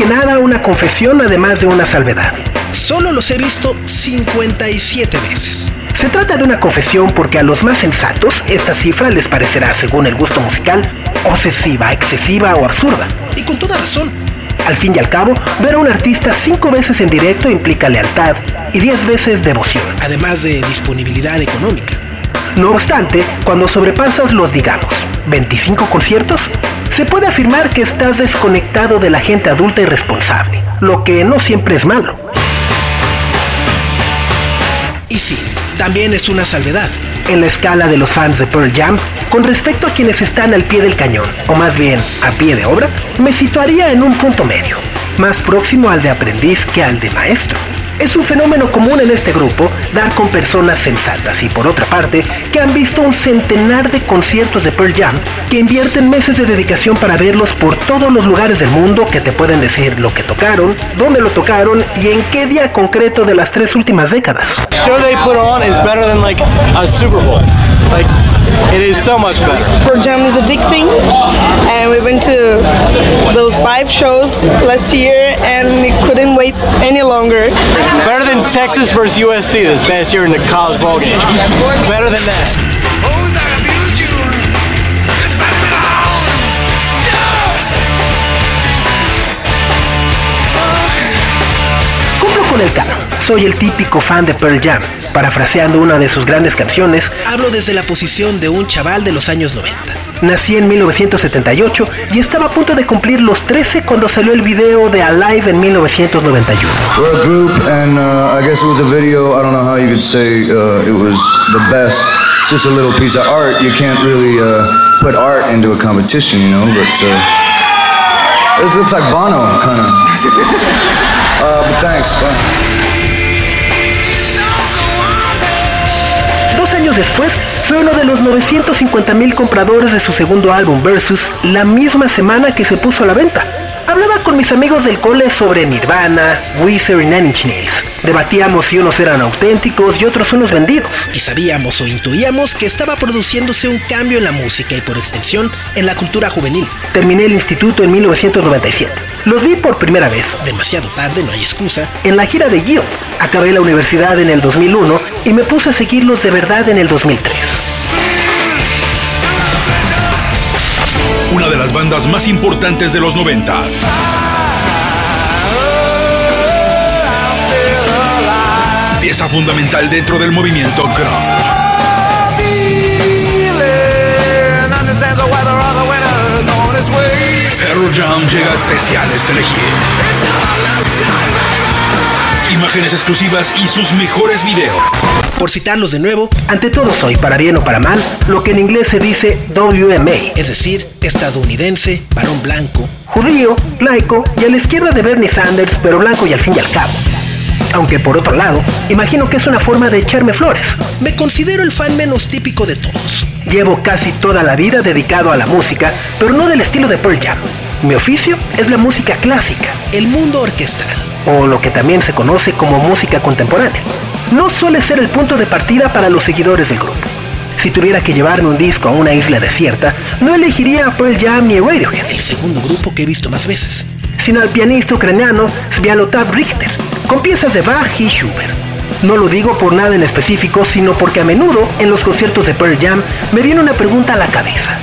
Que nada, una confesión además de una salvedad. Solo los he visto 57 veces. Se trata de una confesión porque a los más sensatos esta cifra les parecerá, según el gusto musical, obsesiva, excesiva o absurda. Y con toda razón. Al fin y al cabo, ver a un artista cinco veces en directo implica lealtad y diez veces devoción. Además de disponibilidad económica. No obstante, cuando sobrepasas los, digamos, 25 conciertos, se puede afirmar que estás desconectado de la gente adulta y responsable, lo que no siempre es malo. Y sí, también es una salvedad. En la escala de los fans de Pearl Jam, con respecto a quienes están al pie del cañón, o más bien a pie de obra, me situaría en un punto medio, más próximo al de aprendiz que al de maestro. Es un fenómeno común en este grupo dar con personas sensatas y por otra parte que han visto un centenar de conciertos de Pearl Jam que invierten meses de dedicación para verlos por todos los lugares del mundo que te pueden decir lo que tocaron, dónde lo tocaron y en qué día concreto de las tres últimas décadas. Like it is so much better. Jam is addicting, and we went to those five shows last year, and we couldn't wait any longer. Better than Texas versus USC this past year in the college ball game. Better than that. El canon. Soy el típico fan de Pearl Jam. Parafraseando una de sus grandes canciones, Hablo desde la posición de un chaval de los años 90. nací en 1978 y estaba a punto de cumplir los 13 cuando salió el video de Alive en 1991. We're a group, and uh, I guess it was a video. I don't know how you could say uh, it was the best. It's just a little piece of art. You can't really uh, put art into a competition, you know. But uh, this looks like Bono, kind of. uh, but thanks. Bye. Dos años después, fue uno de los 950 mil compradores de su segundo álbum Versus la misma semana que se puso a la venta. Hablaba con mis amigos del cole sobre Nirvana, Weezer y Nine Inch Nails. Debatíamos si unos eran auténticos y otros unos vendidos. Y sabíamos o intuíamos que estaba produciéndose un cambio en la música y por extensión en la cultura juvenil. Terminé el instituto en 1997. Los vi por primera vez Demasiado tarde, no hay excusa. en la gira de Gio. Acabé la universidad en el 2001 y me puse a seguirlos de verdad en el 2003. Una de las bandas más importantes de los noventas. Pieza fundamental dentro del movimiento grunge. Pearl Jam llega a especiales de elegir. Imágenes exclusivas y sus mejores videos. Por citarlos de nuevo, Ante todo soy, para bien o para mal, lo que en inglés se dice WMA. es decir, estadounidense, varón blanco, Judío, laico y a la izquierda de Bernie Sanders, pero blanco y al fin y al cabo. Aunque por otro lado, imagino que es una forma de echarme flores. me considero el fan menos típico de todos. Llevo casi toda la vida dedicado a la música, pero no del estilo de Pearl Jam. Mi oficio es la música clásica, El mundo orquestral. o lo que también se conoce como música contemporánea. No suele ser el punto de partida para los seguidores del grupo. Si tuviera que llevarme un disco a una isla desierta, no elegiría a Pearl Jam ni Radiohead, El segundo grupo que he visto más veces. sino al pianista ucraniano Sviatoslav Richter, con piezas de Bach y Schubert. No lo digo por nada en específico, sino porque a menudo en los conciertos de Pearl Jam me viene una pregunta a la cabeza.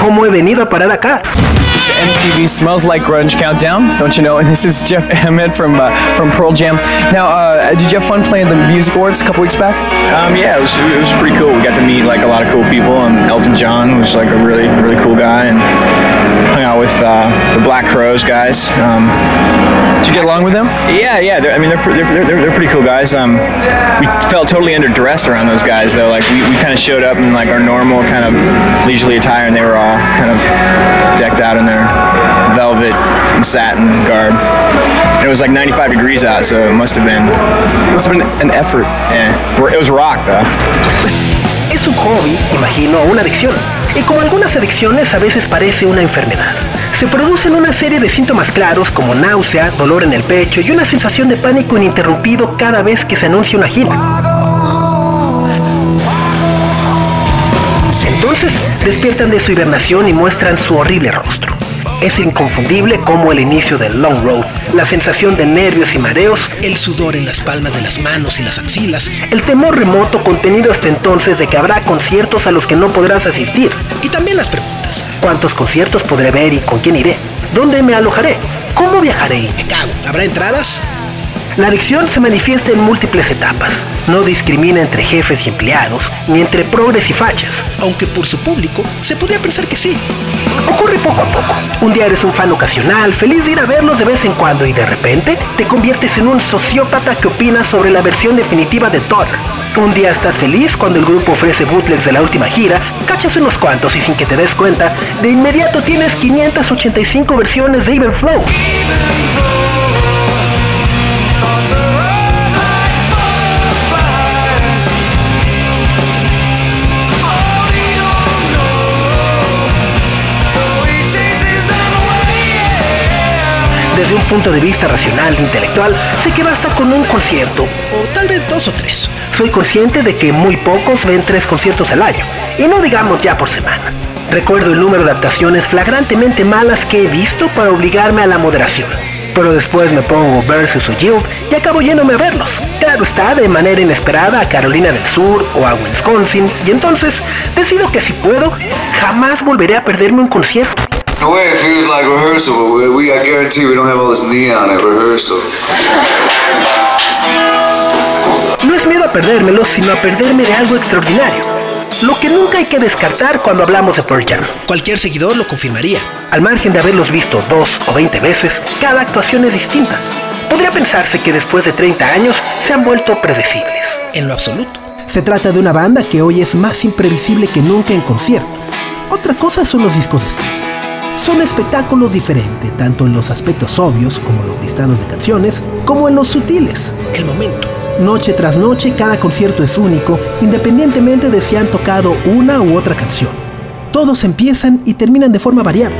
¿Cómo he venido a parar acá? MTV Smells Like Grunge Countdown, don't you know? And this is Jeff Emmett from uh, from Pearl Jam. Now, uh, did you have fun playing the Music Awards a couple weeks back? Um, yeah, it was, it was pretty cool. We got to meet like a lot of cool people, and Elton John was like a really really cool guy, and hung out with uh, the Black Crows guys. Um, Did you get along with them? yeah, yeah. They're, I mean, they're, they're, they're, they're pretty cool guys. Um, we felt totally underdressed around those guys, though. Like we, we kind of showed up in like our normal kind of leisurely attire, and they were all kind of decked out in their velvet and satin garb. And it was like 95 degrees out, so it must have been must have been an effort. Yeah, it was rock though. Es un hobby, imagino, una adicción. Y como algunas adicciones a veces parece una enfermedad. Se producen una serie de síntomas claros como náusea, dolor en el pecho y una sensación de pánico ininterrumpido cada vez que se anuncia una gira. Entonces despiertan de su hibernación y muestran su horrible rostro. Es inconfundible como el inicio del Long Road, la sensación de nervios y mareos, El sudor en las palmas de las manos y las axilas. el temor remoto contenido hasta entonces de que habrá conciertos a los que no podrás asistir. Y también las preguntas. ¿Cuántos conciertos podré ver y con quién iré? ¿Dónde me alojaré? ¿Cómo viajaré? Me cago. ¿Habrá entradas? La adicción se manifiesta en múltiples etapas. No discrimina entre jefes y empleados, ni entre progres y fachas. Aunque por su público se podría pensar que sí. Ocurre poco a poco. Un día eres un fan ocasional, feliz de ir a verlos de vez en cuando y de repente te conviertes en un sociópata que opina sobre la versión definitiva de Thor. Un día estás feliz cuando el grupo ofrece bootlegs de la última gira, cachas unos cuantos y sin que te des cuenta, de inmediato tienes 585 versiones de Even Flow. Desde un punto de vista racional e intelectual, sé que basta con un concierto, O tal vez dos o tres. Soy consciente de que muy pocos ven tres conciertos al año, y no digamos ya por semana. Recuerdo el número de actuaciones flagrantemente malas que he visto para obligarme a la moderación. Pero después me pongo Versus o Yield y acabo yéndome a verlos. Claro está, de manera inesperada a Carolina del Sur o a Wisconsin, y entonces decido que si puedo, jamás volveré a perderme un concierto. In. No es miedo a perdérmelo, sino a perderme de algo extraordinario. Lo que nunca hay que descartar cuando hablamos de Pearl Jam. Cualquier seguidor lo confirmaría. Al margen de haberlos visto dos o 20 veces, cada actuación es distinta. Podría pensarse que después de 30 años se han vuelto predecibles. En lo absoluto. Se trata de una banda que hoy es más imprevisible que nunca en concierto. Otra cosa son los discos de estudio. Son espectáculos diferentes, tanto en los aspectos obvios, como los listados de canciones, como en los sutiles. El momento. Noche tras noche, cada concierto es único, independientemente de si han tocado una u otra canción. Todos empiezan y terminan de forma variable.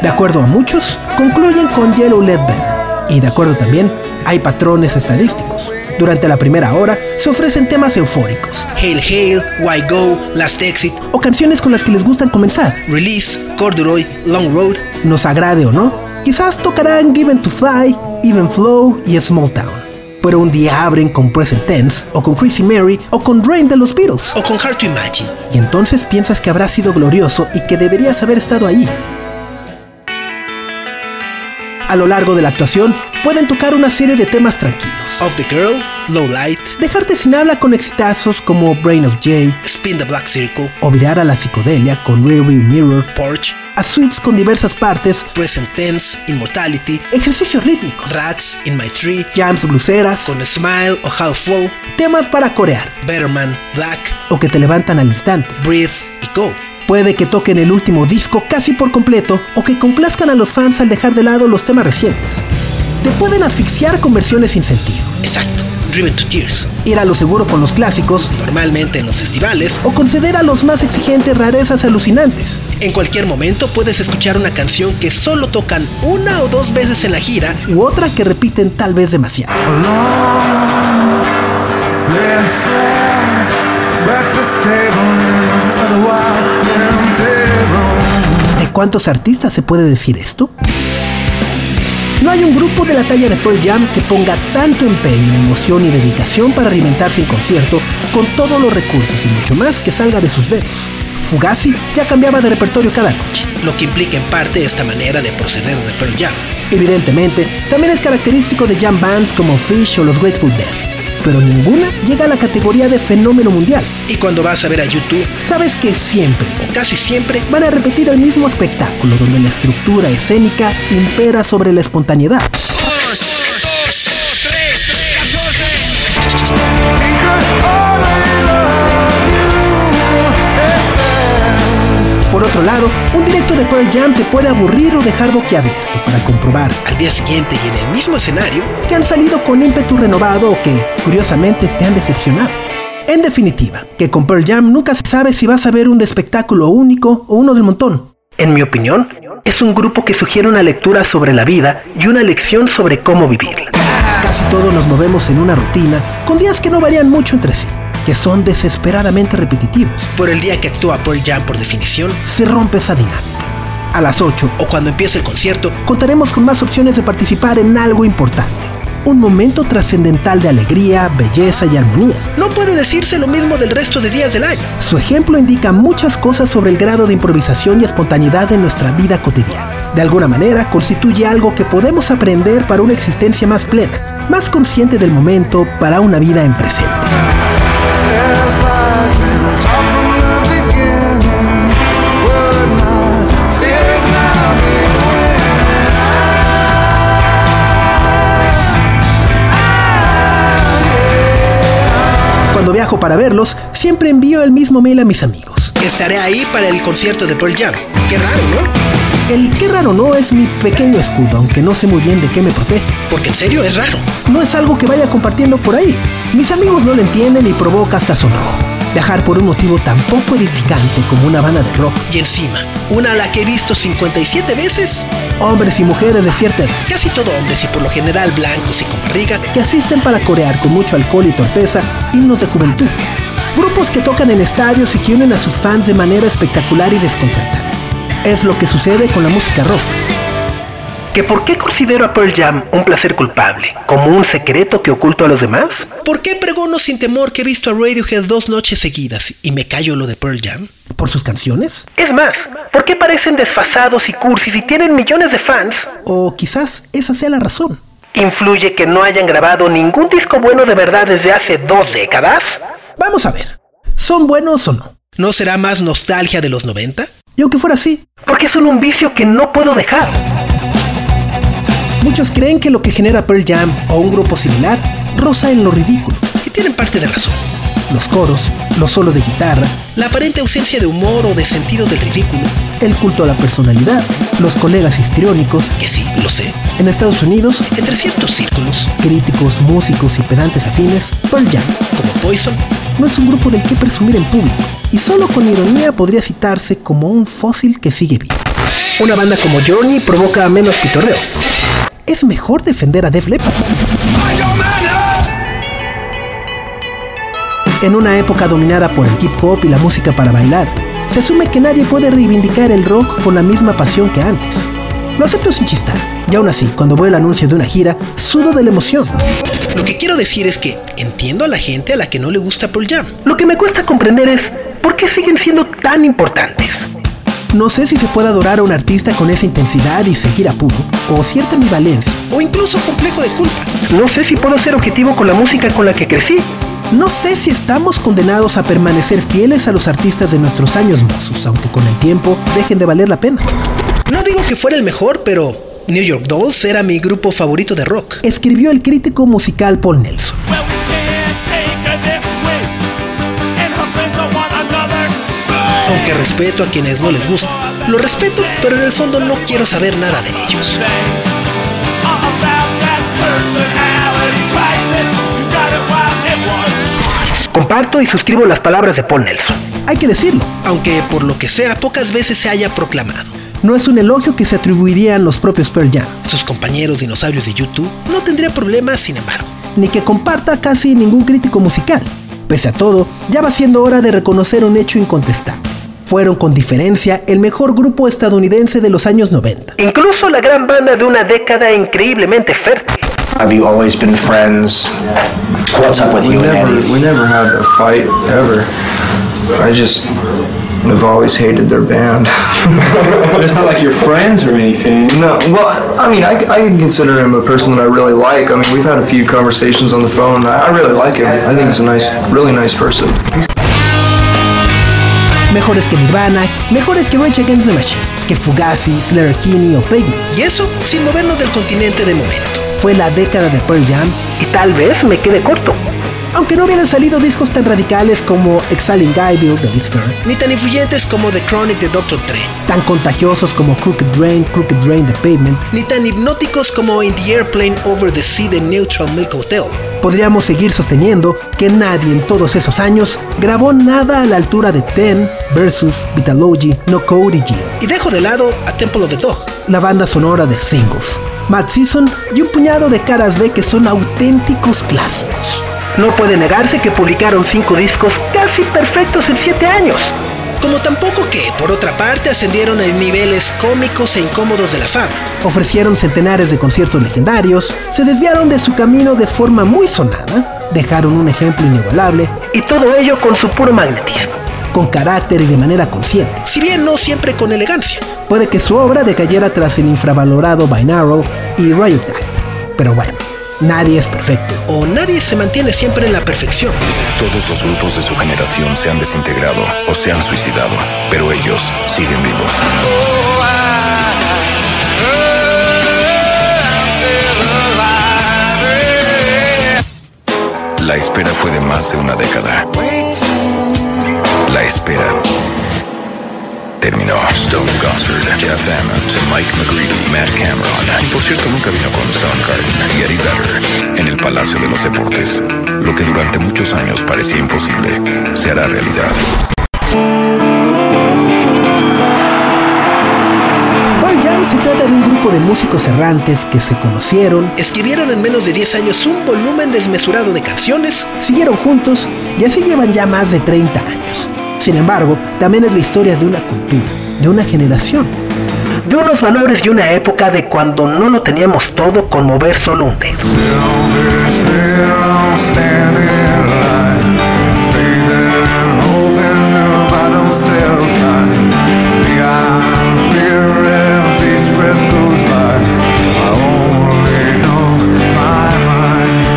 De acuerdo a muchos, concluyen con Yellow Led Better. Y de acuerdo también, hay patrones estadísticos. Durante la primera hora se ofrecen temas eufóricos Hail Hail, Why Go, Last Exit, o canciones con las que les gustan comenzar, Release, Corduroy, Long Road. nos agrade o no. Quizás tocarán Given to Fly, Even Flow y Small Town. Pero un día abren con Present Tense, o con Crazy Mary, o con Drain de los Beatles. O con Hard to Imagine. Y entonces piensas que habrá sido glorioso y que deberías haber estado ahí. A lo largo de la actuación, pueden tocar una serie de temas tranquilos. Off the Girl, Low Light, Dejarte sin habla con exitazos como Brain of Jay, Spin the Black Circle, o virar a la psicodelia con Rear View Mirror, Porch, a suites con diversas partes, Present Tense, Immortality, ejercicios rítmicos, Rats, In My Tree, jams bluseras, con Smile o Half Full, temas para corear, Better Man, Black, o que te levantan al instante. Breathe y Go. Puede que toquen el último disco casi por completo o que complazcan a los fans al dejar de lado los temas recientes. Te pueden asfixiar con versiones sin sentido, Exacto. Driven to Tears. ir a lo seguro con los clásicos Normalmente en los festivales, o conceder a los más exigentes rarezas alucinantes. en cualquier momento puedes escuchar una canción que solo tocan una o dos veces en la gira u otra que repiten tal vez demasiado. ¿De cuántos artistas se puede decir esto? No hay un grupo de la talla de Pearl Jam que ponga tanto empeño, emoción y dedicación para alimentarse en concierto con todos los recursos y mucho más que salga de sus dedos. Fugazi ya cambiaba de repertorio cada noche. lo que implica en parte esta manera de proceder de Pearl Jam. Evidentemente, también es característico de jam bands como Fish o los Grateful Dead. Pero ninguna llega a la categoría de fenómeno mundial. Y cuando vas a ver a YouTube, Sabes que siempre o casi siempre, van a repetir el mismo espectáculo donde la estructura escénica impera sobre la espontaneidad. Otro lado, un directo de Pearl Jam te puede aburrir o dejar boquiabierto para comprobar al día siguiente y en el mismo escenario, que han salido con ímpetu renovado o que, curiosamente, te han decepcionado. En definitiva, que con Pearl Jam nunca se sabe si vas a ver un espectáculo único o uno del montón. En mi opinión, es un grupo que sugiere una lectura sobre la vida y una lección sobre cómo vivirla. Casi todos nos movemos en una rutina con días que no varían mucho entre sí, que son desesperadamente repetitivos. por el día que actúa Pearl Jam por definición, Se rompe esa dinámica. A las 8 o cuando empieza el concierto, contaremos con más opciones de participar en algo importante. Un momento trascendental de alegría, belleza y armonía. no puede decirse lo mismo del resto de días del año. Su ejemplo indica muchas cosas sobre el grado de improvisación y espontaneidad en nuestra vida cotidiana. De alguna manera, constituye algo que podemos aprender para una existencia más plena, más consciente del momento para una vida en presente. Para verlos, siempre envío el mismo mail a mis amigos. Estaré ahí para el concierto de Pearl Jam. Qué raro, ¿no? El qué raro no es mi pequeño escudo, aunque no sé muy bien de qué me protege. Porque en serio es raro. No es algo que vaya compartiendo por ahí. Mis amigos no lo entienden y provoca hasta sonrojo. Viajar por un motivo tan poco edificante como una banda de rock. Y encima, una a la que he visto 57 veces, Hombres y mujeres de cierta edad casi todo hombres y por lo general blancos y con barriga, que asisten para corear con mucho alcohol y torpeza himnos de juventud. Grupos que tocan en estadios y que unen a sus fans de manera espectacular y desconcertante. Es lo que sucede con la música rock. ¿Que por qué considero a Pearl Jam un placer culpable? ¿Como un secreto que oculto a los demás? ¿por qué pregono sin temor que he visto a Radiohead dos noches seguidas y me callo lo de Pearl Jam? ¿Por sus canciones? Es más, ¿por qué parecen desfasados y cursis y tienen millones de fans? O quizás esa sea la razón. ¿Influye que no hayan grabado ningún disco bueno de verdad desde hace dos décadas? Vamos a ver. ¿Son buenos o no? ¿No será más nostalgia de los 90? Y aunque fuera así, Porque son un vicio que no puedo dejar. Muchos creen que lo que genera Pearl Jam o un grupo similar roza en lo ridículo. Y tienen parte de razón. Los coros, los solos de guitarra, La aparente ausencia de humor o de sentido del ridículo, el culto a la personalidad, los colegas histriónicos. que sí, lo sé, En Estados Unidos, entre ciertos círculos, críticos, músicos y pedantes afines, Pearl Jam como Poison, no es un grupo del que presumir en público, y solo con ironía podría citarse como un fósil que sigue vivo. Una banda como Journey provoca menos pitorreo. Es mejor defender a Def Leppard. En una época dominada por el hip hop y la música para bailar, se asume que nadie puede reivindicar el rock con la misma pasión que antes. Lo acepto sin chistar, y aún así, cuando veo el anuncio de una gira, sudo de la emoción. Lo que quiero decir es que entiendo a la gente a la que no le gusta Pearl Jam. Lo que me cuesta comprender es por qué siguen siendo tan importantes. No sé si se puede adorar a un artista con esa intensidad y seguir a puro, o cierta ambivalencia. O incluso complejo de culpa. No sé si puedo ser objetivo con la música con la que crecí. No sé si estamos condenados a permanecer fieles a los artistas de nuestros años mozos, aunque con el tiempo dejen de valer la pena. No digo que fuera el mejor, pero New York Dolls era mi grupo favorito de rock. Escribió el crítico musical Paul Nelson. Aunque respeto a quienes no les gusta. Lo respeto, pero en el fondo no quiero saber nada de ellos. Comparto y suscribo las palabras de Paul Nelson. Hay que decirlo, Aunque por lo que sea pocas veces se haya proclamado. no es un elogio que se atribuirían los propios Pearl Jam, Sus compañeros dinosaurios de YouTube no tendría problemas, sin embargo. ni que comparta casi ningún crítico musical. Pese a todo, ya va siendo hora de reconocer un hecho incontestable. Fueron con diferencia el mejor grupo estadounidense de los años 90. Incluso la gran banda de una década increíblemente fértil. Have you always been friends? What's up with We you and never, Eddie? we never had a fight ever. I just have always hated their band. but it's not like you're friends or anything. No, well, I mean, I, I can consider him a person that I really like. I mean, we've had a few conversations on the phone. I, I really like him. I think he's a nice, really nice person. Mejores que Nirvana, mejores que Rage Against the Machine, que Fugazi, Slayer Kinney o Pavement. Y eso sin movernos del continente de momento. Fue la década de Pearl Jam y tal vez me quede corto. Aunque no hubieran salido discos tan radicales como Exiling Guyville de Liz Fair, ni tan influyentes como The Chronic de Dr. Dre, tan contagiosos como Crooked Drain, Crooked Drain de Pavement, ni tan hipnóticos como In the Airplane Over the Sea de Neutral Milk Hotel. Podríamos seguir sosteniendo que nadie en todos esos años grabó nada a la altura de Ten versus Vitalogy, No Code y Geo. Y dejo de lado a Temple of the Dog, la banda sonora de singles, Mad Season y un puñado de caras B que son auténticos clásicos. No puede negarse que publicaron cinco discos casi perfectos en siete años. Como tampoco que, por otra parte, ascendieron a niveles cómicos e incómodos de la fama. Ofrecieron centenares de conciertos legendarios, se desviaron de su camino de forma muy sonada, dejaron un ejemplo inigualable, y todo ello con su puro magnetismo. Con carácter y de manera consciente. Si bien no siempre con elegancia. Puede que su obra decayera tras el infravalorado Binaural y Riot Act. Pero bueno, Nadie es perfecto. O nadie se mantiene siempre en la perfección. Todos los grupos de su generación se han desintegrado o se han suicidado, pero ellos siguen vivos. La espera fue de más de una década. La espera terminó. Stone Gossard, Jeff Ament, Mike McGreedy, Matt Cameron, y por cierto nunca vino con Soundgarden y Eddie Vedder en el Palacio de los Deportes. Lo que durante muchos años parecía imposible, se hará realidad. Se trata de un grupo de músicos errantes que se conocieron, escribieron en menos de 10 años un volumen desmesurado de canciones, siguieron juntos y así llevan ya más de 30 años. Sin embargo, también es la historia de una cultura, de una generación. De unos valores y una época de cuando no lo teníamos todo con mover solo un dedo.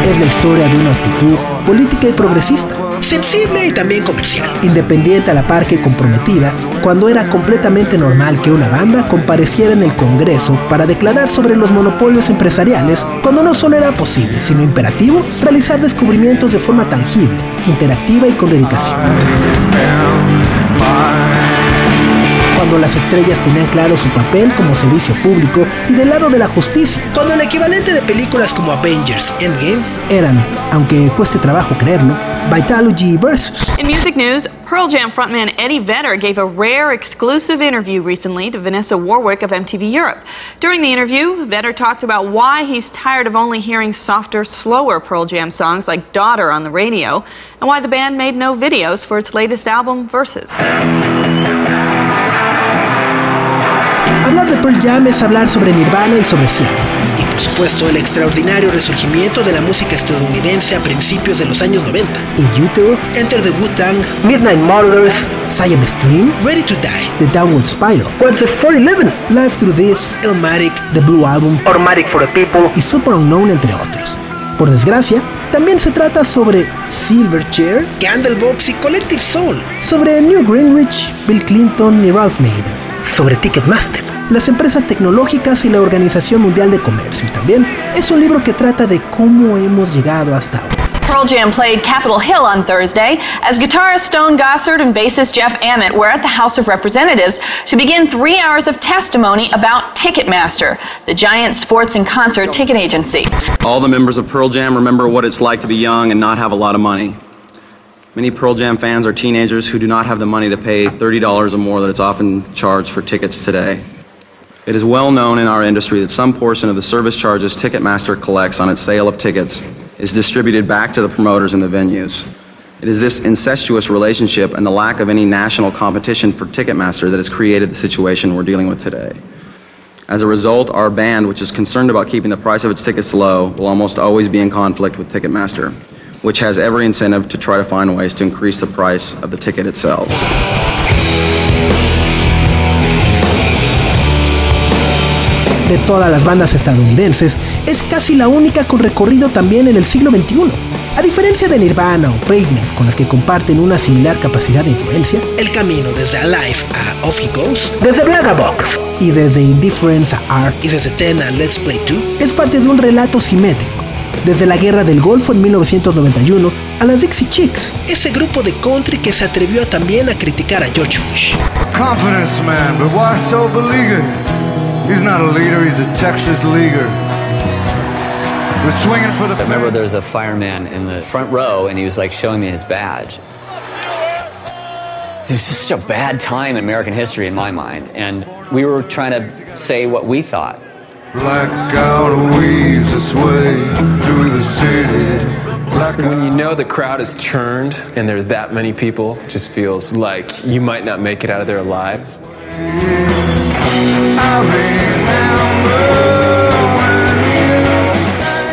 Es la historia de una actitud política y progresista sensible y también comercial. Independiente a la par que comprometida, cuando era completamente normal que una banda compareciera en el Congreso para declarar sobre los monopolios empresariales, cuando no solo era posible, sino imperativo, realizar descubrimientos de forma tangible, interactiva y con dedicación cuando las estrellas tenían claro su papel como servicio público y del lado de la justicia. Cuando el equivalente de películas como Avengers Endgame eran, aunque cueste trabajo creerlo, Vitalogy versus. In music news, Pearl Jam frontman Eddie Vedder gave a rare exclusive interview recently to Vanessa Warwick of MTV Europe. During the interview, Vedder talked about why he's tired of only hearing softer, slower Pearl Jam songs like Daughter on the radio, and why the band made no videos for its latest album, Versus. Hablar de Pearl Jam es hablar sobre Nirvana y sobre Seattle. Por supuesto el extraordinario resurgimiento de la música estadounidense a principios de los años 90. In Utero, Enter the Wu-Tang, Midnight Murders, Siamese Dream, Ready to Die, The Downward Spiral, What's the 411, Live Through This, Elmatic, The Blue Album, Ormatic for the People. Y Super Unknown entre otros. Por desgracia, también se trata sobre Silverchair, Candlebox y Collective Soul, sobre New Greenwich, Bill Clinton y Ralph Nader, sobre Ticketmaster, las empresas tecnológicas y la Organización Mundial de Comercio. Y también es un libro que trata de cómo hemos llegado hasta ahora. Pearl Jam played Capitol Hill on Thursday as guitarist Stone Gossard and bassist Jeff Ament were at the House of Representatives to begin three hours of testimony about Ticketmaster, the giant sports and concert ticket agency. All the members of Pearl Jam remember what it's like to be young and not have a lot of money. Many Pearl Jam fans are teenagers who do not have the money to pay $30 or more that it's often charged for tickets today. It is well known in our industry that some portion of the service charges Ticketmaster collects on its sale of tickets is distributed back to the promoters and the venues. It is this incestuous relationship and the lack of any national competition for Ticketmaster that has created the situation we're dealing with today. As a result, our band, which is concerned about keeping the price of its tickets low, will almost always be in conflict with Ticketmaster, which has every incentive to try to find ways to increase the price of the ticket it sells. De todas las bandas estadounidenses, es casi la única con recorrido también en el siglo XXI. A diferencia de Nirvana o Pavement, con las que comparten una similar capacidad de influencia, el camino desde Alive a Off He Goes, desde Box y desde Indifference a Art y desde Ten a Let's Play 2 es parte de un relato simétrico. Desde la Guerra del Golfo en 1991 a las Dixie Chicks, ese grupo de country que se atrevió también a criticar a George Bush. Confidence man, but why so beleaguered? He's not a leader, he's a Texas leaguer. We're swinging for the I remember there was a fireman in the front row and he was like showing me his badge. It was just such a bad time in American history in my mind. And we were trying to say what we thought. Blackout weaves its way through the city. When you know the crowd has turned and there's that many people, it just feels like you might not make it out of there alive.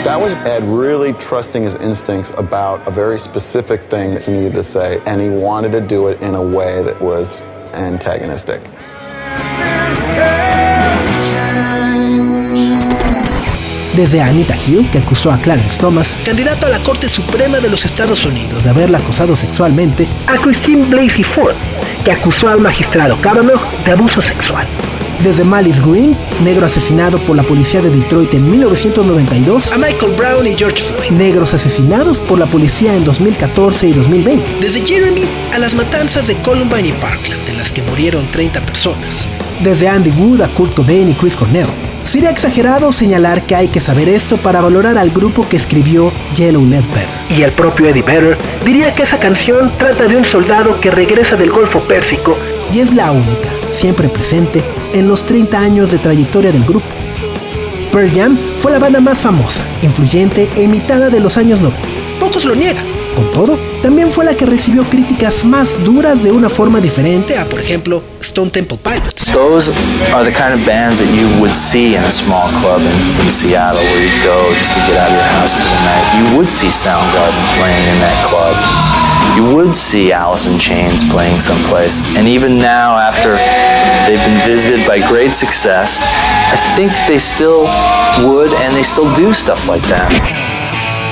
That was Ed really trusting his instincts about a very specific thing that he needed to say, and he wanted to do it in a way that was antagonistic. Desde Anita Hill, que acusó a Clarence Thomas, candidato a la Corte Suprema de los Estados Unidos de haberla acosado sexualmente, a Christine Blasey Ford, que acusó al magistrado Kavanaugh de abuso sexual. Desde Malice Green, negro asesinado por la policía de Detroit en 1992, a Michael Brown y George Floyd, negros asesinados por la policía en 2014 y 2020. Desde Jeremy a las matanzas de Columbine y Parkland, en las que murieron 30 personas. Desde Andy Wood a Kurt Cobain y Chris Cornell. Sería exagerado señalar que hay que saber esto para valorar al grupo que escribió Yellow Ledbetter. Y el propio Eddie Vedder diría que esa canción trata de un soldado que regresa del Golfo Pérsico y es la única, siempre presente, en los 30 años de trayectoria del grupo. Pearl Jam fue la banda más famosa, influyente e imitada de los años 90. Pocos lo niegan. Con todo, también fue la que recibió críticas más duras de una forma diferente a, por ejemplo, Stone Temple Pilots. Those are the kind of bands that you would see in a small club in, in Seattle where you go just to get out of your house for the night. You would see Soundgarden playing in that club. You would see Alice in Chains playing someplace. And even now, after they've been visited by great success, I think they still would and they still do stuff like that.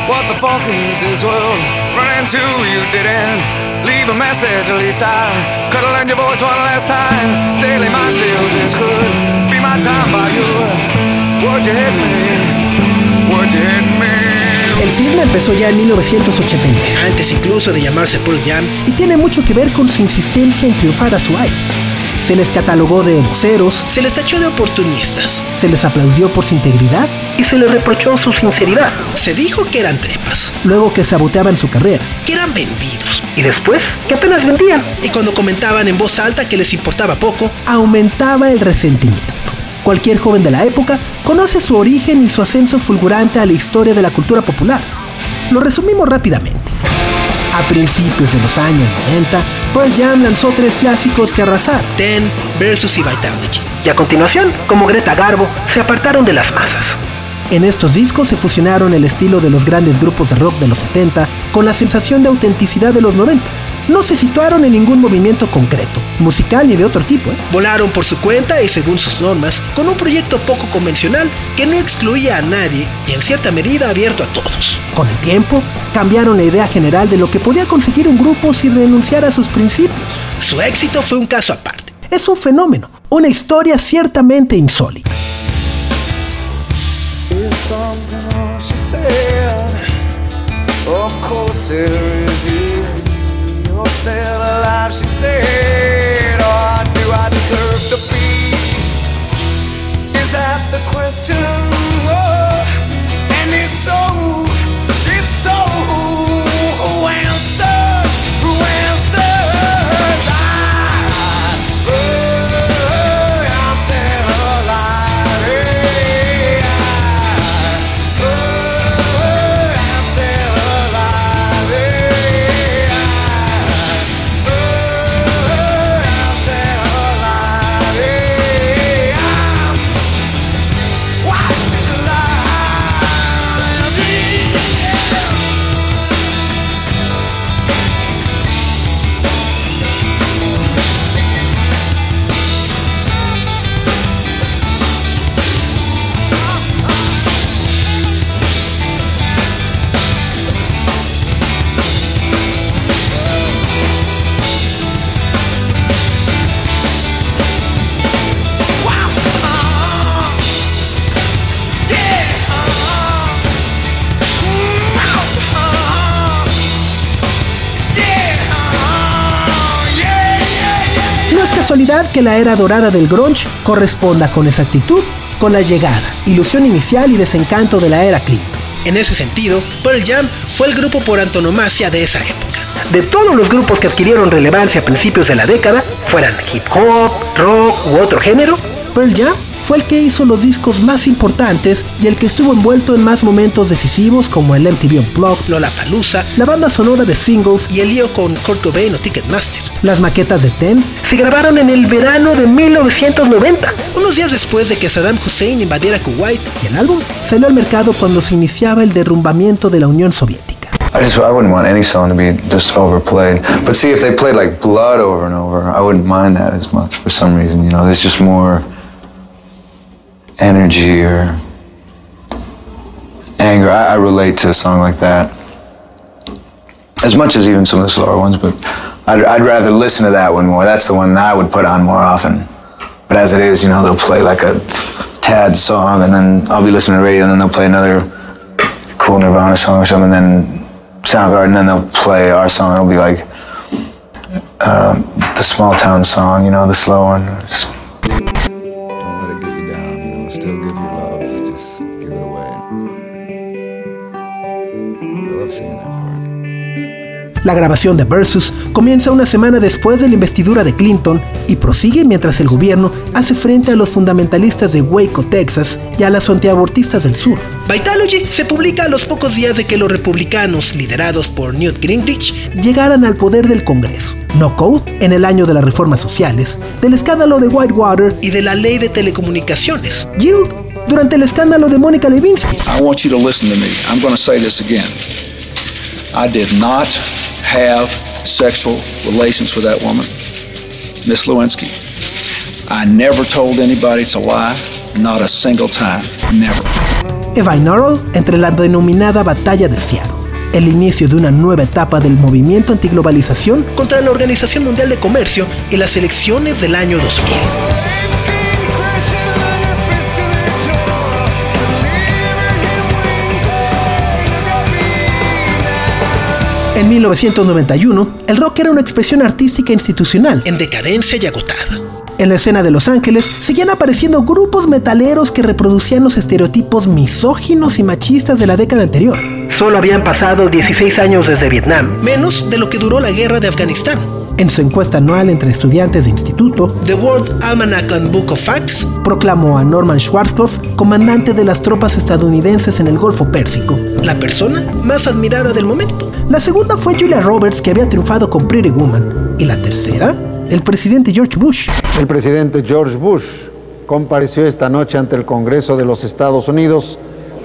What the fuck is this world? Run into you didn't leave a message. At least I could have learned your voice one last time. Daily minefield, this could be my time by you. Would you hit me? Would you hit me? El cisma empezó ya en 1989, antes incluso de llamarse Pearl Jam, y tiene mucho que ver con su insistencia en triunfar a su aire. Se les catalogó de voceros, se les tachó de oportunistas, se les aplaudió por su integridad y se les reprochó su sinceridad. Se dijo que eran trepas, luego que saboteaban su carrera, que eran vendidos y después que apenas vendían. Y cuando comentaban en voz alta que les importaba poco, aumentaba el resentimiento. Cualquier joven de la época conoce su origen y su ascenso fulgurante a la historia de la cultura popular. Lo resumimos rápidamente. A principios de los años 90, Pearl Jam lanzó tres clásicos que arrasaron. Ten, Versus y Vitality. Y a continuación, como Greta Garbo, se apartaron de las masas. En estos discos se fusionaron el estilo de los grandes grupos de rock de los 70 con la sensación de autenticidad de los 90. No se situaron en ningún movimiento concreto, musical ni de otro tipo. ¿eh? Volaron por su cuenta y según sus normas, con un proyecto poco convencional que no excluía a nadie y en cierta medida abierto a todos. Con el tiempo, cambiaron la idea general de lo que podía conseguir un grupo sin renunciar a sus principios. Su éxito fue un caso aparte. Es un fenómeno, una historia ciertamente insólita. Still alive, she said, or do I deserve to be? Is that the question? Oh, and if so, que la era dorada del grunge corresponda con exactitud con la llegada, ilusión inicial y desencanto de la era Clinton. En ese sentido, Pearl Jam fue el grupo por antonomasia de esa época. De todos los grupos que adquirieron relevancia a principios de la década, fueran hip hop, rock u otro género, Pearl Jam fue el que hizo los discos más importantes y el que estuvo envuelto en más momentos decisivos como el MTV Unplugged, Lollapalooza, la banda sonora de singles y el lío con Kurt Cobain o Ticketmaster. Las maquetas de Ten se grabaron en el verano de 1990, unos días después de que Saddam Hussein invadiera Kuwait, y el álbum salió al mercado cuando se iniciaba el derrumbamiento de la Unión Soviética. I just I wouldn't want any song to be just overplayed. But see, if they played like Blood over and over, I wouldn't mind that as much for some reason. You know, there's just more energy or anger. I, I relate to a song like that as much as even some of the slower ones. But I'd, I'd rather listen to that one more. That's the one I would put on more often. But as it is, you know, they'll play like a Tad song, and then I'll be listening to radio, and then they'll play another cool Nirvana song or something, and then Soundgarden, and then they'll play our song. It'll be like um, the small town song, you know, the slow one. Just still La grabación de Versus comienza una semana después de la investidura de Clinton y prosigue mientras el gobierno hace frente a los fundamentalistas de Waco, Texas y a los antiabortistas del sur. Vitalogy se publica a los pocos días de que los republicanos, liderados por Newt Gingrich, llegaran al poder del Congreso. No Code, en el año de las reformas sociales, del escándalo de Whitewater y de la ley de telecomunicaciones. Yield, durante el escándalo de Mónica Lewinsky. I want you to listen to me. I'm going to say this again. I did not have sexual relations with that woman, Miss Lewinsky. I never told anybody to lie, not a single time. Never. Eva Norrell entre la denominada Batalla de Seattle, el inicio de una nueva etapa del movimiento antiglobalización contra la Organización Mundial de Comercio y las elecciones del año 2000. En 1991, el rock era una expresión artística institucional, en decadencia y agotada. En la escena de Los Ángeles seguían apareciendo grupos metaleros que reproducían los estereotipos misóginos y machistas de la década anterior. Solo habían pasado 16 años desde Vietnam, menos de lo que duró la guerra de Afganistán. En su encuesta anual entre estudiantes de instituto, The World Almanac and Book of Facts proclamó a Norman Schwarzkopf comandante de las tropas estadounidenses en el Golfo Pérsico, la persona más admirada del momento. La segunda fue Julia Roberts, que había triunfado con Pretty Woman. Y la tercera, el presidente George Bush. El presidente George Bush compareció esta noche ante el Congreso de los Estados Unidos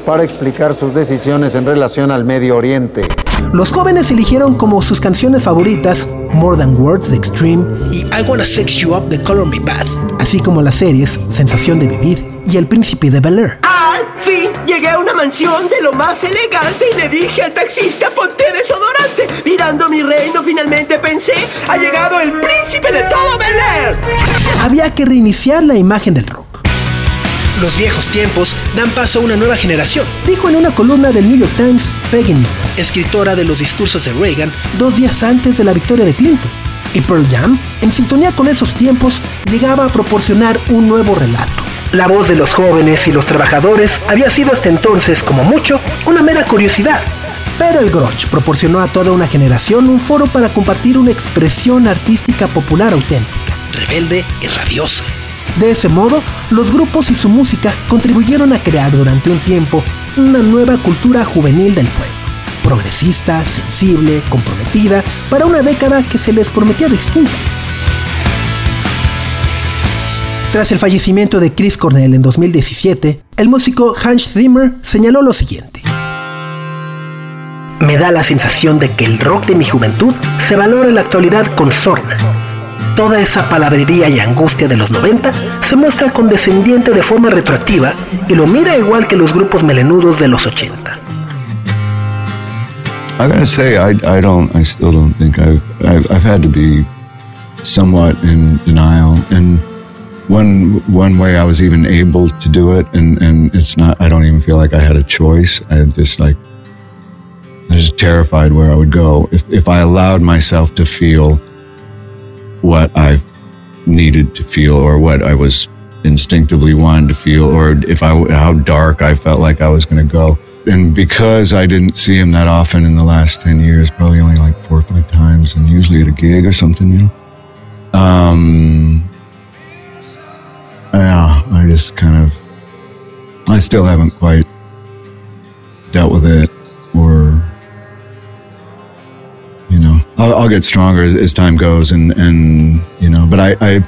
para explicar sus decisiones en relación al Medio Oriente. Los jóvenes eligieron como sus canciones favoritas More Than Words de Extreme y I Wanna Sex You Up de Color Me Bad, así como las series Sensación de Vivir y El Príncipe de Bel Air. ¡Ah, sí! Llegué a una mansión de lo más elegante y le dije al taxista ponte desodorante. Mirando mi reino finalmente pensé, ha llegado el príncipe de todo Bel Air. Había que reiniciar la imagen del rock. Los viejos tiempos dan paso a una nueva generación, dijo en una columna del New York Times Peggy Noonan, escritora de los discursos de Reagan, dos días antes de la victoria de Clinton. Y Pearl Jam, en sintonía con esos tiempos, llegaba a proporcionar un nuevo relato. La voz de los jóvenes y los trabajadores había sido hasta entonces, como mucho, una mera curiosidad. Pero el grunge proporcionó a toda una generación un foro para compartir una expresión artística popular auténtica, rebelde y rabiosa. De ese modo, los grupos y su música contribuyeron a crear durante un tiempo una nueva cultura juvenil del pueblo, progresista, sensible, comprometida, para una década que se les prometía distinta. Tras el fallecimiento de Chris Cornell en 2017, el músico Hans Zimmer señaló lo siguiente. Me da la sensación de que el rock de mi juventud se valora en la actualidad con sorna. Toda esa palabrería y angustia de los 90 se muestra condescendiente de forma retroactiva y lo mira igual que los grupos melenudos de los 80. I gotta say, I, I don't, I still don't think I've, I've, I've had to be somewhat in denial. And one, one way I was even able to do it, and, and it's not, I don't even feel like I had a choice. I just like, I was terrified where I would go. If, if I allowed myself to feel what I needed to feel or what I was instinctively wanted to feel or if I how dark I felt like I was going to go. And because I didn't see him that often in the last 10 years, probably only like four or five times and usually at a gig or something, you know. Um yeah, I just kind of I still haven't quite dealt with it or I'll, I'll get stronger as, as time goes and and you know but I, I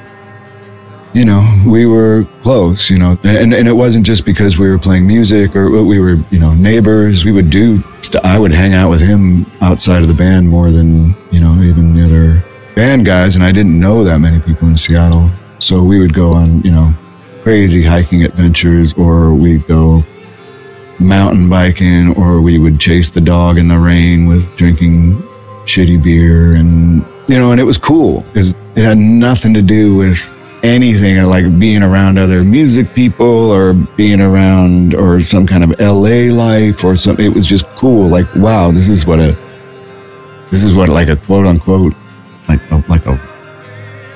you know we were close you know and, and it wasn't just because we were playing music or we were you know neighbors. We would do st- I would hang out with him outside of the band more than you know even the other band guys and I didn't know that many people in Seattle. So we would go on you know crazy hiking adventures or we'd go mountain biking or we would chase the dog in the rain with drinking shitty beer and you know and it was cool because it had nothing to do with anything uh, like being around other music people or being around or some kind of LA life or something it was just cool like wow this is what a this is what like a quote unquote like a, like a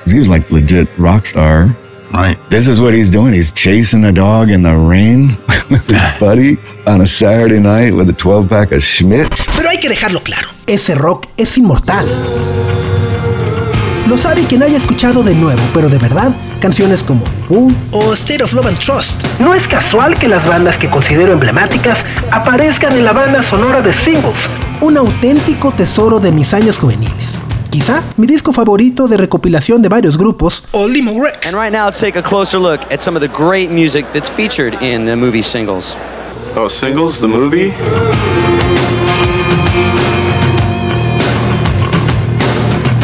he was like legit rock star Right. this is what he's doing. He's chasing a dog in the rain with his buddy on a Saturday night with a 12 pack of Schmidt. Pero hay que dejarlo claro, ese rock es inmortal. Lo sabe quien haya escuchado de nuevo, pero de verdad, canciones como Wool o State of Love and Trust. No es casual que las bandas que considero emblemáticas aparezcan en la banda sonora de singles. Un auténtico tesoro de mis años juveniles. Quizá mi disco favorito de recopilación de varios grupos, Old Limo Wreck. And right now, let's take a closer look at some of the great music that's featured in the movie Singles. Oh, Singles, the movie?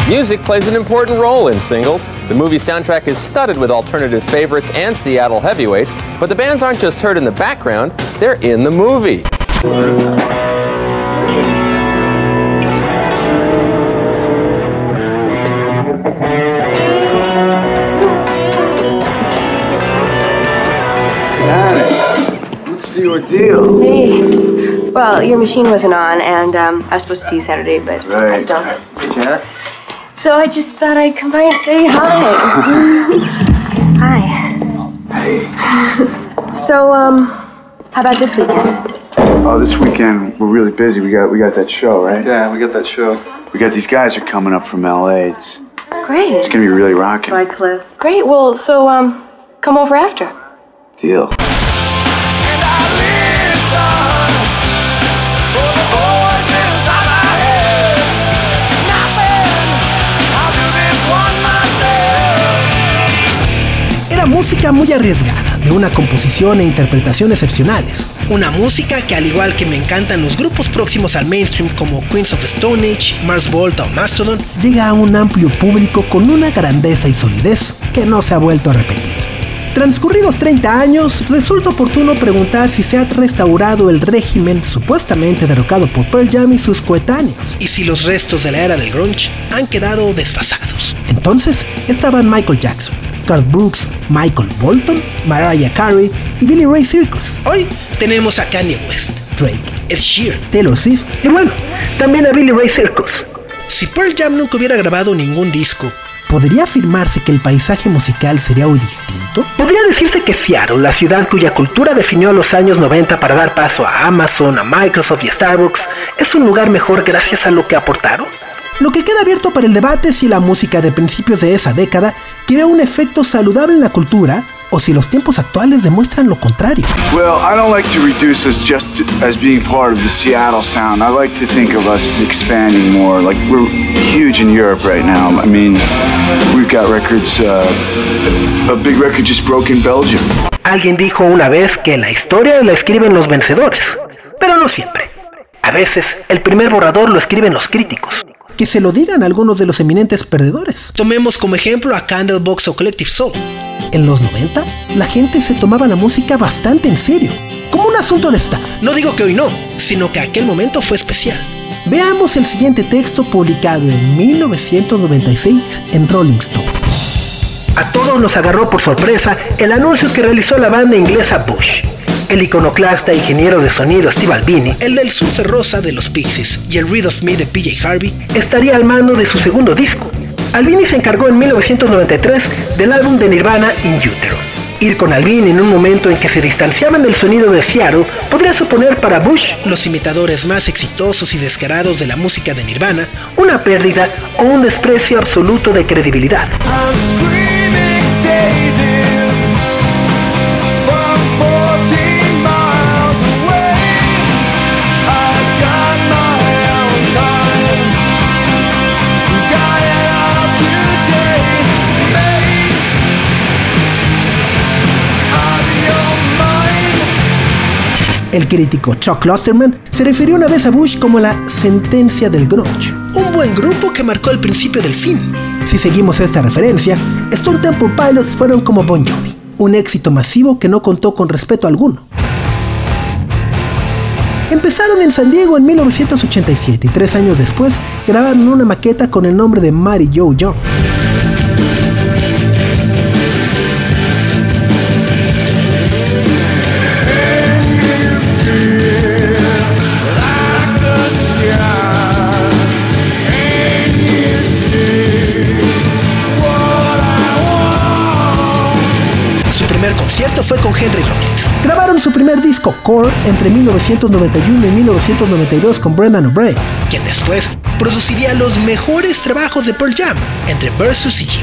Music plays an important role in singles. The movie soundtrack is studded with alternative favorites and Seattle heavyweights, but the bands aren't just heard in the background, they're in the movie. What's your deal? Hey. Well, your machine wasn't on, and um, I was supposed to see you Saturday, but I Right. still. Hey, Janet. So I just thought I'd come by and say hi. hi. Hey. So, um, how about this weekend? Oh, this weekend we're really busy. We got we got that show, right? Yeah, we got that show. We got these guys are coming up from LA. It's Great. it's gonna be really rocking. Bye, Cliff. Great. Well, so um, come over after. Deal. Música muy arriesgada, de una composición e interpretación excepcionales. Una música que al igual que me encantan los grupos próximos al mainstream como Queens of Stone Age, Mars Volta o Mastodon, llega a un amplio público con una grandeza y solidez que no se ha vuelto a repetir. Transcurridos 30 años, resulta oportuno preguntar si se ha restaurado el régimen supuestamente derrocado por Pearl Jam y sus coetáneos. Y si los restos de la era del grunge han quedado desfasados. Entonces estaban Michael Jackson, Brooks, Michael Bolton, Mariah Carey y Billy Ray Cyrus. Hoy tenemos a Kanye West, Drake, Ed Sheeran, Taylor Swift y bueno, también a Billy Ray Cyrus. Si Pearl Jam nunca hubiera grabado ningún disco, ¿podría afirmarse que el paisaje musical sería hoy distinto? Podría decirse que Seattle, la ciudad cuya cultura definió los años 90 para dar paso a Amazon, a Microsoft y a Starbucks, es un lugar mejor gracias a lo que aportaron. Lo que queda abierto para el debate es si la música de principios de esa década crea un efecto saludable en la cultura o si los tiempos actuales demuestran lo contrario. Well, I don't like to reduce us just as being part of the Seattle sound. I like to think of us expanding more. Like we're huge in Europe right now. I mean, we've got records. Uh, a big record just broke in Belgium. Alguien dijo una vez que la historia la escriben los vencedores, pero no siempre. A veces el primer borrador lo escriben los críticos. Que se lo digan algunos de los eminentes perdedores. Tomemos como ejemplo a Candlebox o Collective Soul. En los 90, la gente se tomaba la música bastante en serio, como un asunto de esta. No digo que hoy no, sino que aquel momento fue especial. Veamos el siguiente texto publicado en 1996 en Rolling Stone. A todos nos agarró por sorpresa el anuncio que realizó la banda inglesa Bush. El iconoclasta ingeniero de sonido Steve Albini, el del surfe rosa de los Pixies y el Read of Me de PJ Harvey, estaría al mando de su segundo disco. Albini se encargó en 1993 del álbum de Nirvana In Utero. Ir con Albini en un momento en que se distanciaban del sonido de Seattle podría suponer para Bush, los imitadores más exitosos y descarados de la música de Nirvana, una pérdida o un desprecio absoluto de credibilidad. El crítico Chuck Klosterman se refirió una vez a Bush como la sentencia del grunge, un buen grupo que marcó el principio del fin. Si seguimos esta referencia, Stone Temple Pilots fueron como Bon Jovi, un éxito masivo que no contó con respeto alguno. Empezaron en San Diego en 1987 y tres años después grabaron una maqueta con el nombre de Mary Joe Young. Henry Rollins. Grabaron su primer disco, Core, entre 1991 y 1992 con Brendan O'Brien, quien después produciría los mejores trabajos de Pearl Jam, entre Versus y You.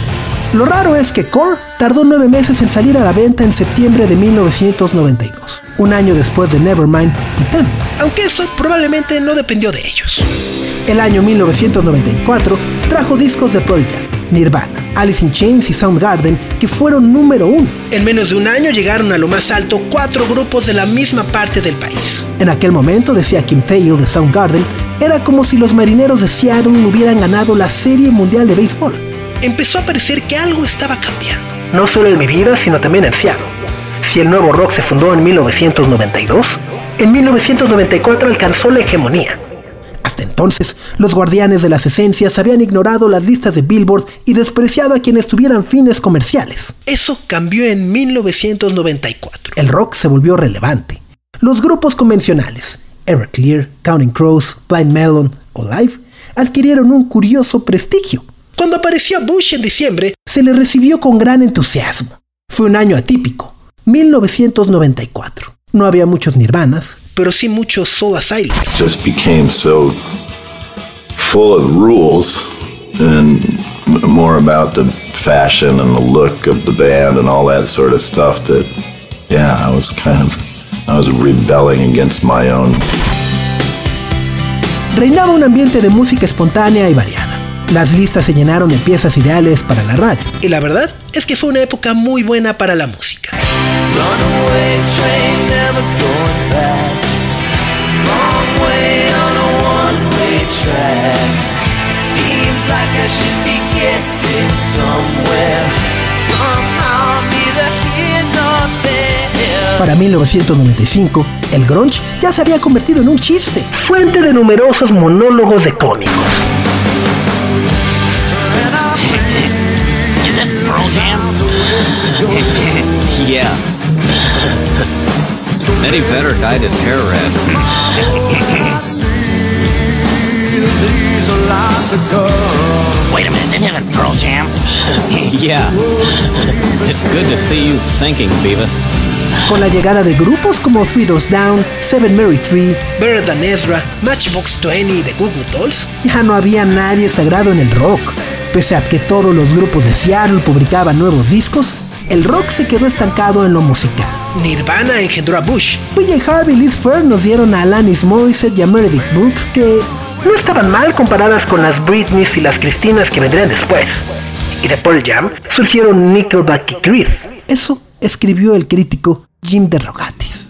Lo raro es que Core tardó nueve meses en salir a la venta en septiembre de 1992, un año después de Nevermind y Ten, aunque eso probablemente no dependió de ellos. El año 1994 trajo discos de Pearl Jam, Nirvana, Alice in Chains y Soundgarden, que fueron número uno. En menos de un año llegaron a lo más alto cuatro grupos de la misma parte del país. En aquel momento, decía Kim Thayil de Soundgarden, era como si los marineros de Seattle hubieran ganado la Serie Mundial de Béisbol. Empezó a parecer que algo estaba cambiando. No solo en mi vida, sino también en Seattle. Si el nuevo rock se fundó en 1992, en 1994 alcanzó la hegemonía. Hasta entonces, los guardianes de las esencias habían ignorado las listas de Billboard y despreciado a quienes tuvieran fines comerciales. Eso cambió en 1994. El rock se volvió relevante. Los grupos convencionales, Everclear, Counting Crows, Blind Melon o Live, adquirieron un curioso prestigio. Cuando apareció Bush en diciembre, se le recibió con gran entusiasmo. Fue un año atípico, 1994. No había muchos nirvanas, pero sí muchos soul asylums. Just became so full of rules and more about the fashion and the look of the band and all that sort of stuff that yeah, I was kind of I was rebelling against my own. Reinaba un ambiente de música espontánea y variada. Las listas se llenaron de piezas ideales para la radio. Y la verdad es que fue una época muy buena para la música. Para 1995, el grunge ya se había convertido en un chiste, fuente de numerosos monólogos de cómicos. Yeah. Eddie Vedder dyed his hair red. Wait a minute, didn't it Pearl Jam? yeah. It's good to see you thinking, Beavis. Con la llegada de grupos como Three Doors Down, Seven Mary Three, Better Than Ezra, Matchbox 20 y The Goo Goo Dolls, ya no había nadie sagrado en el rock. Pese a que todos los grupos de Seattle publicaban nuevos discos, el rock se quedó estancado en lo musical. Nirvana engendró a Bush. PJ Harvey y Liz Fern nos dieron a Alanis Morissette y a Meredith Brooks que no estaban mal comparadas con las Britneys y las Cristinas que vendrían después. Y de Pearl Jam surgieron Nickelback y Creed. Eso escribió el crítico Jim DeRogatis.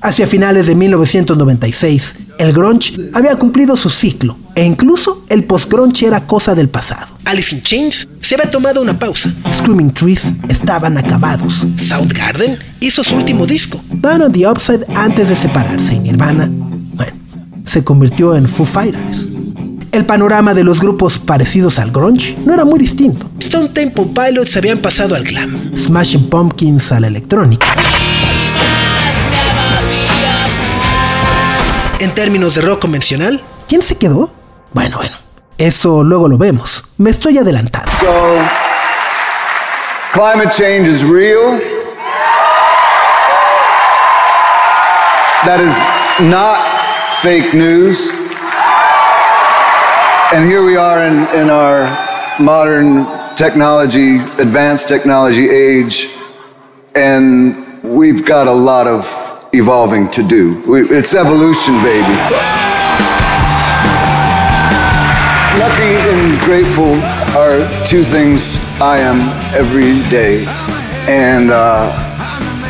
Hacia finales de 1996, el grunge había cumplido su ciclo e incluso el post-grunge era cosa del pasado. Alice in Chains se había tomado una pausa. Screaming Trees estaban acabados. Soundgarden hizo su último disco. Down on the Upside antes de separarse y Nirvana, se convirtió en Foo Fighters. El panorama de los grupos parecidos al grunge no era muy distinto. Stone Temple Pilots habían pasado al glam, Smashing Pumpkins a la electrónica. En términos de rock convencional, ¿quién se quedó? Bueno, bueno, Eso luego lo vemos. Me estoy adelantando. So, climate change is real. That is not fake news. And here we are in, in our modern technology, advanced technology age, and we've got a lot of evolving to do. We, it's evolution, baby. Lucky and grateful are two things I am every day, and uh,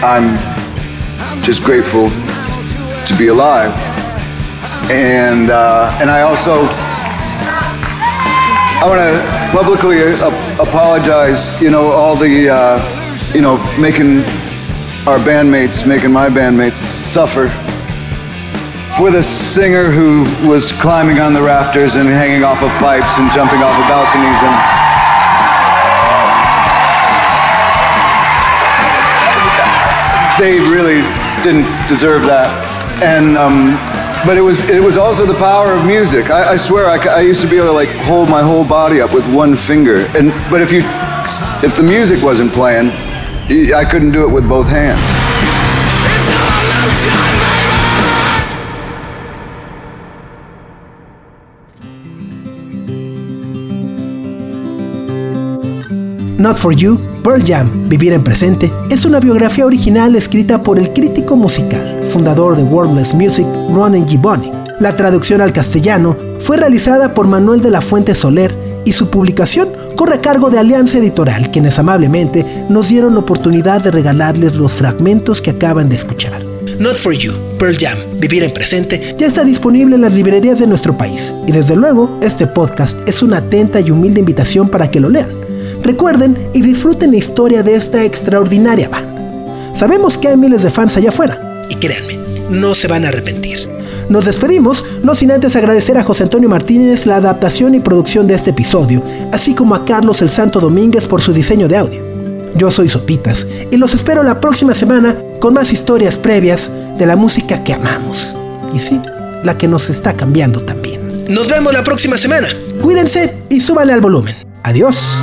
I'm just grateful to be alive. And uh, and I also I want to publicly uh, apologize. You know all the uh, you know making our bandmates, making my bandmates suffer for the singer who was climbing on the rafters and hanging off of pipes and jumping off of balconies and they really didn't deserve that and um, but it was it was also the power of music. I, I swear I, I used to be able to like hold my whole body up with one finger. And but if you if the music wasn't playing I couldn't do it with both hands. Not For You, Pearl Jam, Vivir en Presente, es una biografía original escrita por el crítico musical, fundador de Wordless Music, Ronan Gibboni. La traducción al castellano fue realizada por Manuel de la Fuente Soler y su publicación corre a cargo de Alianza Editorial, quienes amablemente nos dieron la oportunidad de regalarles los fragmentos que acaban de escuchar. Not For You, Pearl Jam, Vivir en Presente, ya está disponible en las librerías de nuestro país. Y desde luego, este podcast es una atenta y humilde invitación para que lo lean. Recuerden y disfruten la historia de esta extraordinaria banda. Sabemos que hay miles de fans allá afuera, y créanme, no se van a arrepentir. Nos despedimos, no sin antes agradecer a José Antonio Martínez la adaptación y producción de este episodio, así como a Carlos el Santo Domínguez por su diseño de audio. Yo soy Sopitas y los espero la próxima semana con más historias previas de la música que amamos. Y sí, la que nos está cambiando también. Nos vemos la próxima semana. Cuídense y súbanle al volumen. Adiós.